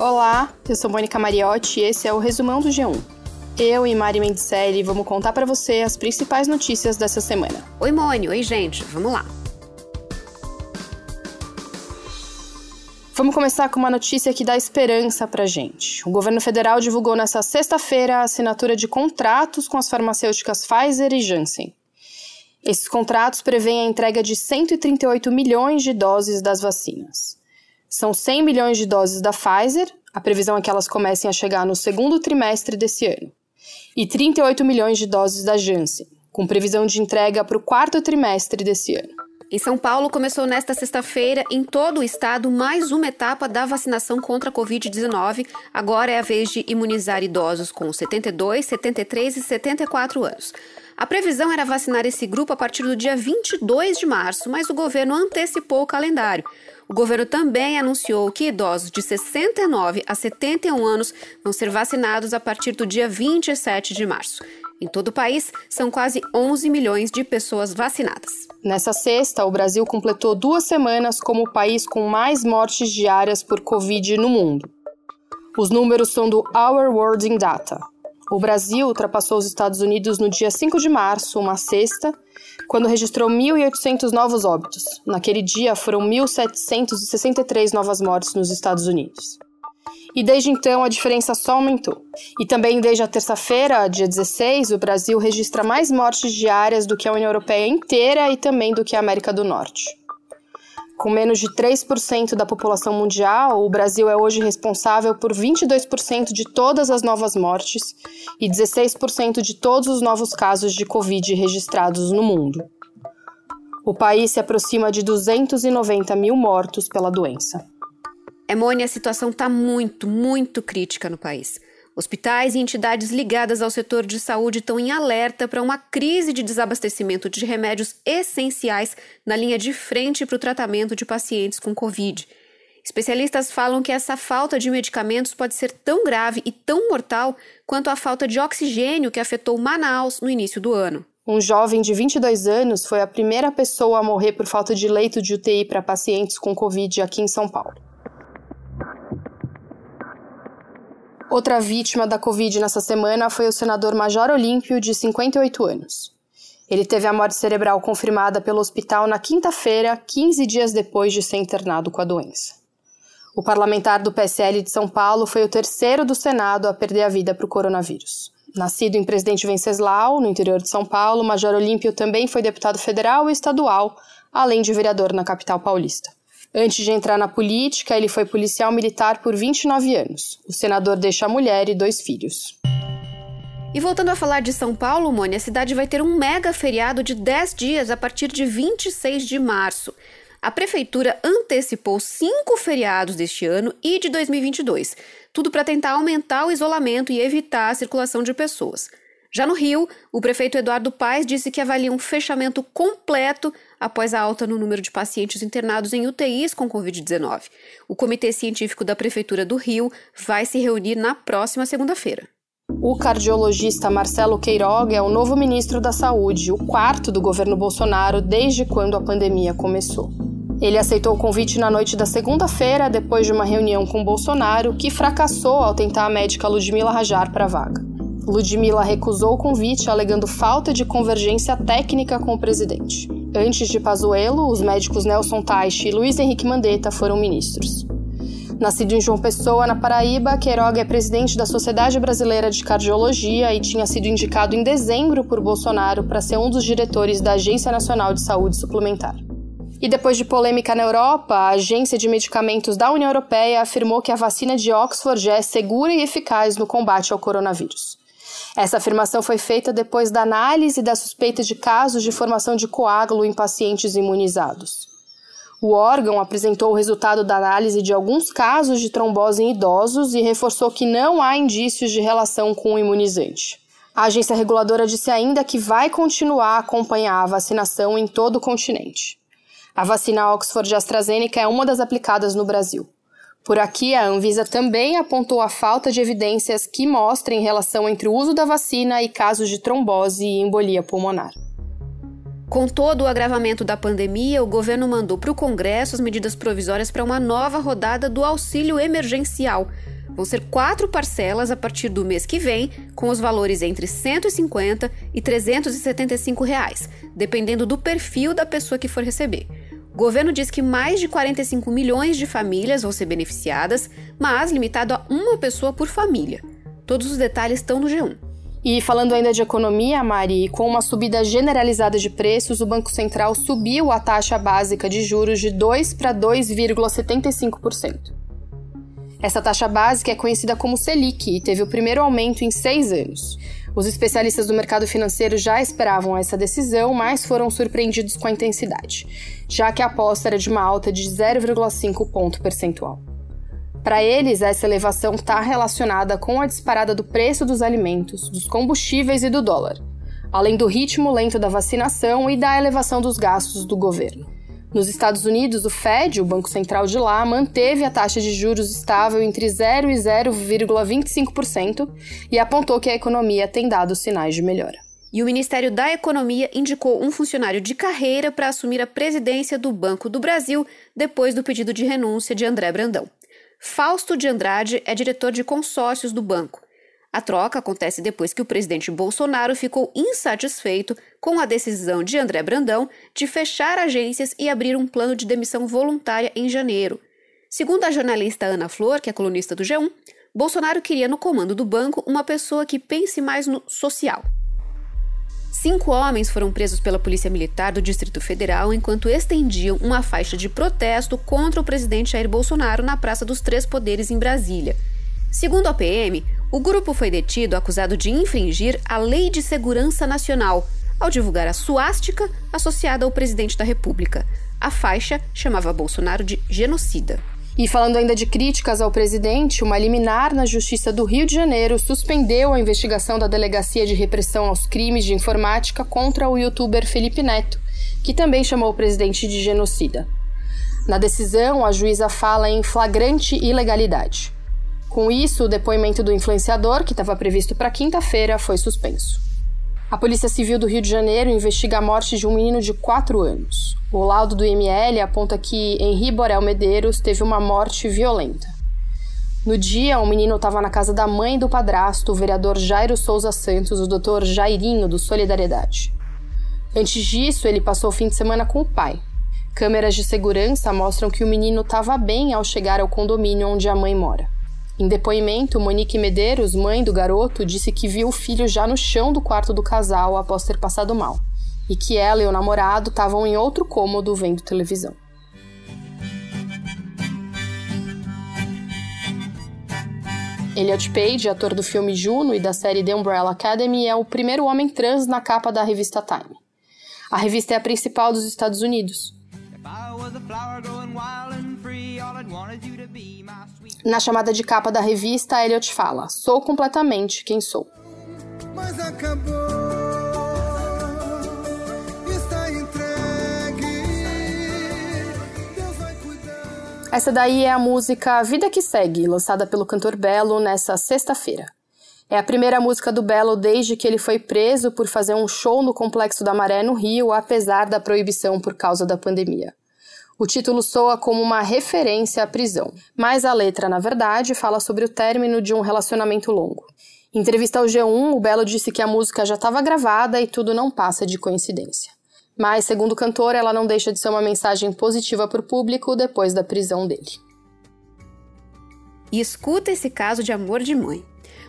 Olá, eu sou Mônica Mariotti e esse é o resumão do G1. Eu e Mari Mendicelli vamos contar para você as principais notícias dessa semana. Oi, Mônica. Oi, gente. Vamos lá. Vamos começar com uma notícia que dá esperança pra gente. O governo federal divulgou nesta sexta-feira a assinatura de contratos com as farmacêuticas Pfizer e Janssen. Esses contratos prevêem a entrega de 138 milhões de doses das vacinas. São 100 milhões de doses da Pfizer, a previsão é que elas comecem a chegar no segundo trimestre desse ano, e 38 milhões de doses da Janssen, com previsão de entrega para o quarto trimestre desse ano. Em São Paulo, começou nesta sexta-feira, em todo o estado, mais uma etapa da vacinação contra a Covid-19. Agora é a vez de imunizar idosos com 72, 73 e 74 anos. A previsão era vacinar esse grupo a partir do dia 22 de março, mas o governo antecipou o calendário. O governo também anunciou que idosos de 69 a 71 anos vão ser vacinados a partir do dia 27 de março. Em todo o país, são quase 11 milhões de pessoas vacinadas. Nessa sexta, o Brasil completou duas semanas como o país com mais mortes diárias por Covid no mundo. Os números são do Our World in Data. O Brasil ultrapassou os Estados Unidos no dia 5 de março, uma sexta, quando registrou 1.800 novos óbitos. Naquele dia, foram 1.763 novas mortes nos Estados Unidos e desde então a diferença só aumentou. E também desde a terça-feira, dia 16, o Brasil registra mais mortes diárias do que a União Europeia inteira e também do que a América do Norte. Com menos de 3% da população mundial, o Brasil é hoje responsável por 22% de todas as novas mortes e 16% de todos os novos casos de Covid registrados no mundo. O país se aproxima de 290 mil mortos pela doença. Emônia, a situação está muito, muito crítica no país. Hospitais e entidades ligadas ao setor de saúde estão em alerta para uma crise de desabastecimento de remédios essenciais na linha de frente para o tratamento de pacientes com Covid. Especialistas falam que essa falta de medicamentos pode ser tão grave e tão mortal quanto a falta de oxigênio que afetou Manaus no início do ano. Um jovem de 22 anos foi a primeira pessoa a morrer por falta de leito de UTI para pacientes com Covid aqui em São Paulo. Outra vítima da Covid nessa semana foi o senador Major Olímpio, de 58 anos. Ele teve a morte cerebral confirmada pelo hospital na quinta-feira, 15 dias depois de ser internado com a doença. O parlamentar do PSL de São Paulo foi o terceiro do Senado a perder a vida para o coronavírus. Nascido em Presidente Venceslau, no interior de São Paulo, Major Olímpio também foi deputado federal e estadual, além de vereador na capital paulista. Antes de entrar na política, ele foi policial militar por 29 anos. O senador deixa a mulher e dois filhos. E voltando a falar de São Paulo, Mônia, a cidade vai ter um mega feriado de 10 dias a partir de 26 de março. A prefeitura antecipou cinco feriados deste ano e de 2022, tudo para tentar aumentar o isolamento e evitar a circulação de pessoas. Já no Rio, o prefeito Eduardo Paes disse que avalia um fechamento completo após a alta no número de pacientes internados em UTIs com Covid-19. O Comitê Científico da Prefeitura do Rio vai se reunir na próxima segunda-feira. O cardiologista Marcelo Queiroga é o novo ministro da Saúde, o quarto do governo Bolsonaro desde quando a pandemia começou. Ele aceitou o convite na noite da segunda-feira, depois de uma reunião com Bolsonaro, que fracassou ao tentar a médica Ludmila Rajar para a vaga. Ludmila recusou o convite, alegando falta de convergência técnica com o presidente. Antes de Pazuello, os médicos Nelson Teich e Luiz Henrique Mandetta foram ministros. Nascido em João Pessoa, na Paraíba, Queiroga é presidente da Sociedade Brasileira de Cardiologia e tinha sido indicado em dezembro por Bolsonaro para ser um dos diretores da Agência Nacional de Saúde Suplementar. E depois de polêmica na Europa, a Agência de Medicamentos da União Europeia afirmou que a vacina de Oxford é segura e eficaz no combate ao coronavírus. Essa afirmação foi feita depois da análise da suspeita de casos de formação de coágulo em pacientes imunizados. O órgão apresentou o resultado da análise de alguns casos de trombose em idosos e reforçou que não há indícios de relação com o imunizante. A agência reguladora disse ainda que vai continuar a acompanhar a vacinação em todo o continente. A vacina Oxford AstraZeneca é uma das aplicadas no Brasil. Por aqui, a Anvisa também apontou a falta de evidências que mostrem relação entre o uso da vacina e casos de trombose e embolia pulmonar. Com todo o agravamento da pandemia, o governo mandou para o Congresso as medidas provisórias para uma nova rodada do auxílio emergencial. Vão ser quatro parcelas a partir do mês que vem, com os valores entre 150 e 375 reais, dependendo do perfil da pessoa que for receber. O governo diz que mais de 45 milhões de famílias vão ser beneficiadas, mas limitado a uma pessoa por família. Todos os detalhes estão no G1. E falando ainda de economia, Mari, com uma subida generalizada de preços, o Banco Central subiu a taxa básica de juros de 2 para 2,75%. Essa taxa básica é conhecida como Selic e teve o primeiro aumento em seis anos. Os especialistas do mercado financeiro já esperavam essa decisão, mas foram surpreendidos com a intensidade, já que a aposta era de uma alta de 0,5 ponto percentual. Para eles, essa elevação está relacionada com a disparada do preço dos alimentos, dos combustíveis e do dólar, além do ritmo lento da vacinação e da elevação dos gastos do governo. Nos Estados Unidos, o Fed, o Banco Central de lá, manteve a taxa de juros estável entre 0 e 0,25% e apontou que a economia tem dado sinais de melhora. E o Ministério da Economia indicou um funcionário de carreira para assumir a presidência do Banco do Brasil depois do pedido de renúncia de André Brandão. Fausto de Andrade é diretor de consórcios do banco. A troca acontece depois que o presidente Bolsonaro ficou insatisfeito com a decisão de André Brandão de fechar agências e abrir um plano de demissão voluntária em janeiro. Segundo a jornalista Ana Flor, que é colunista do G1, Bolsonaro queria no comando do banco uma pessoa que pense mais no social. Cinco homens foram presos pela Polícia Militar do Distrito Federal enquanto estendiam uma faixa de protesto contra o presidente Jair Bolsonaro na Praça dos Três Poderes, em Brasília. Segundo a PM, o grupo foi detido acusado de infringir a Lei de Segurança Nacional ao divulgar a suástica associada ao presidente da República. A faixa chamava Bolsonaro de genocida. E falando ainda de críticas ao presidente, uma liminar na Justiça do Rio de Janeiro suspendeu a investigação da Delegacia de Repressão aos Crimes de Informática contra o youtuber Felipe Neto, que também chamou o presidente de genocida. Na decisão, a juíza fala em flagrante ilegalidade. Com isso, o depoimento do influenciador, que estava previsto para quinta-feira, foi suspenso. A Polícia Civil do Rio de Janeiro investiga a morte de um menino de 4 anos. O laudo do IML aponta que Henri Borel Medeiros teve uma morte violenta. No dia, o menino estava na casa da mãe do padrasto, o vereador Jairo Souza Santos, o doutor Jairinho, do Solidariedade. Antes disso, ele passou o fim de semana com o pai. Câmeras de segurança mostram que o menino estava bem ao chegar ao condomínio onde a mãe mora. Em depoimento, Monique Medeiros, mãe do garoto, disse que viu o filho já no chão do quarto do casal após ter passado mal, e que ela e o namorado estavam em outro cômodo vendo televisão. Elliot Page, ator do filme Juno e da série The Umbrella Academy, é o primeiro homem trans na capa da revista Time. A revista é a principal dos Estados Unidos. Na chamada de capa da revista, Elliot fala: Sou completamente quem sou. Mas acabou. Essa daí é a música Vida que Segue, lançada pelo cantor Belo nessa sexta-feira. É a primeira música do Belo desde que ele foi preso por fazer um show no Complexo da Maré, no Rio, apesar da proibição por causa da pandemia. O título soa como uma referência à prisão, mas a letra, na verdade, fala sobre o término de um relacionamento longo. Em entrevista ao G1, o Belo disse que a música já estava gravada e tudo não passa de coincidência. Mas, segundo o cantor, ela não deixa de ser uma mensagem positiva para o público depois da prisão dele. E escuta esse caso de amor de mãe.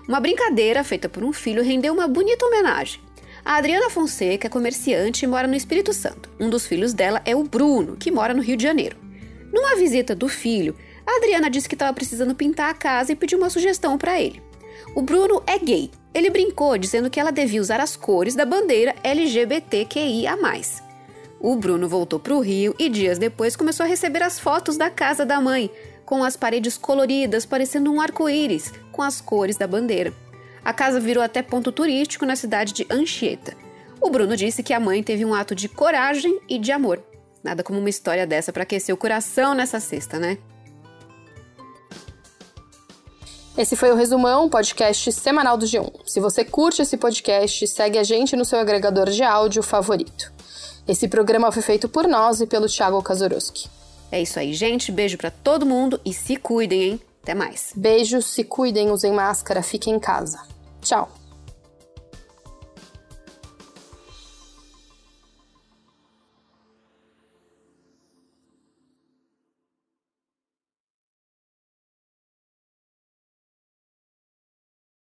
Uma brincadeira feita por um filho rendeu uma bonita homenagem. A Adriana Fonseca é comerciante e mora no Espírito Santo. Um dos filhos dela é o Bruno, que mora no Rio de Janeiro. Numa visita do filho, a Adriana disse que estava precisando pintar a casa e pediu uma sugestão para ele. O Bruno é gay. Ele brincou dizendo que ela devia usar as cores da bandeira LGBTQIA. O Bruno voltou para o Rio e dias depois começou a receber as fotos da casa da mãe, com as paredes coloridas parecendo um arco-íris, com as cores da bandeira. A casa virou até ponto turístico na cidade de Anchieta. O Bruno disse que a mãe teve um ato de coragem e de amor. Nada como uma história dessa para aquecer o coração nessa sexta, né? Esse foi o Resumão, podcast semanal do G1. Se você curte esse podcast, segue a gente no seu agregador de áudio favorito. Esse programa foi feito por nós e pelo Thiago Kazuruski. É isso aí, gente. Beijo para todo mundo e se cuidem, hein? Até mais. Beijos, se cuidem, usem máscara, fiquem em casa. Tchau.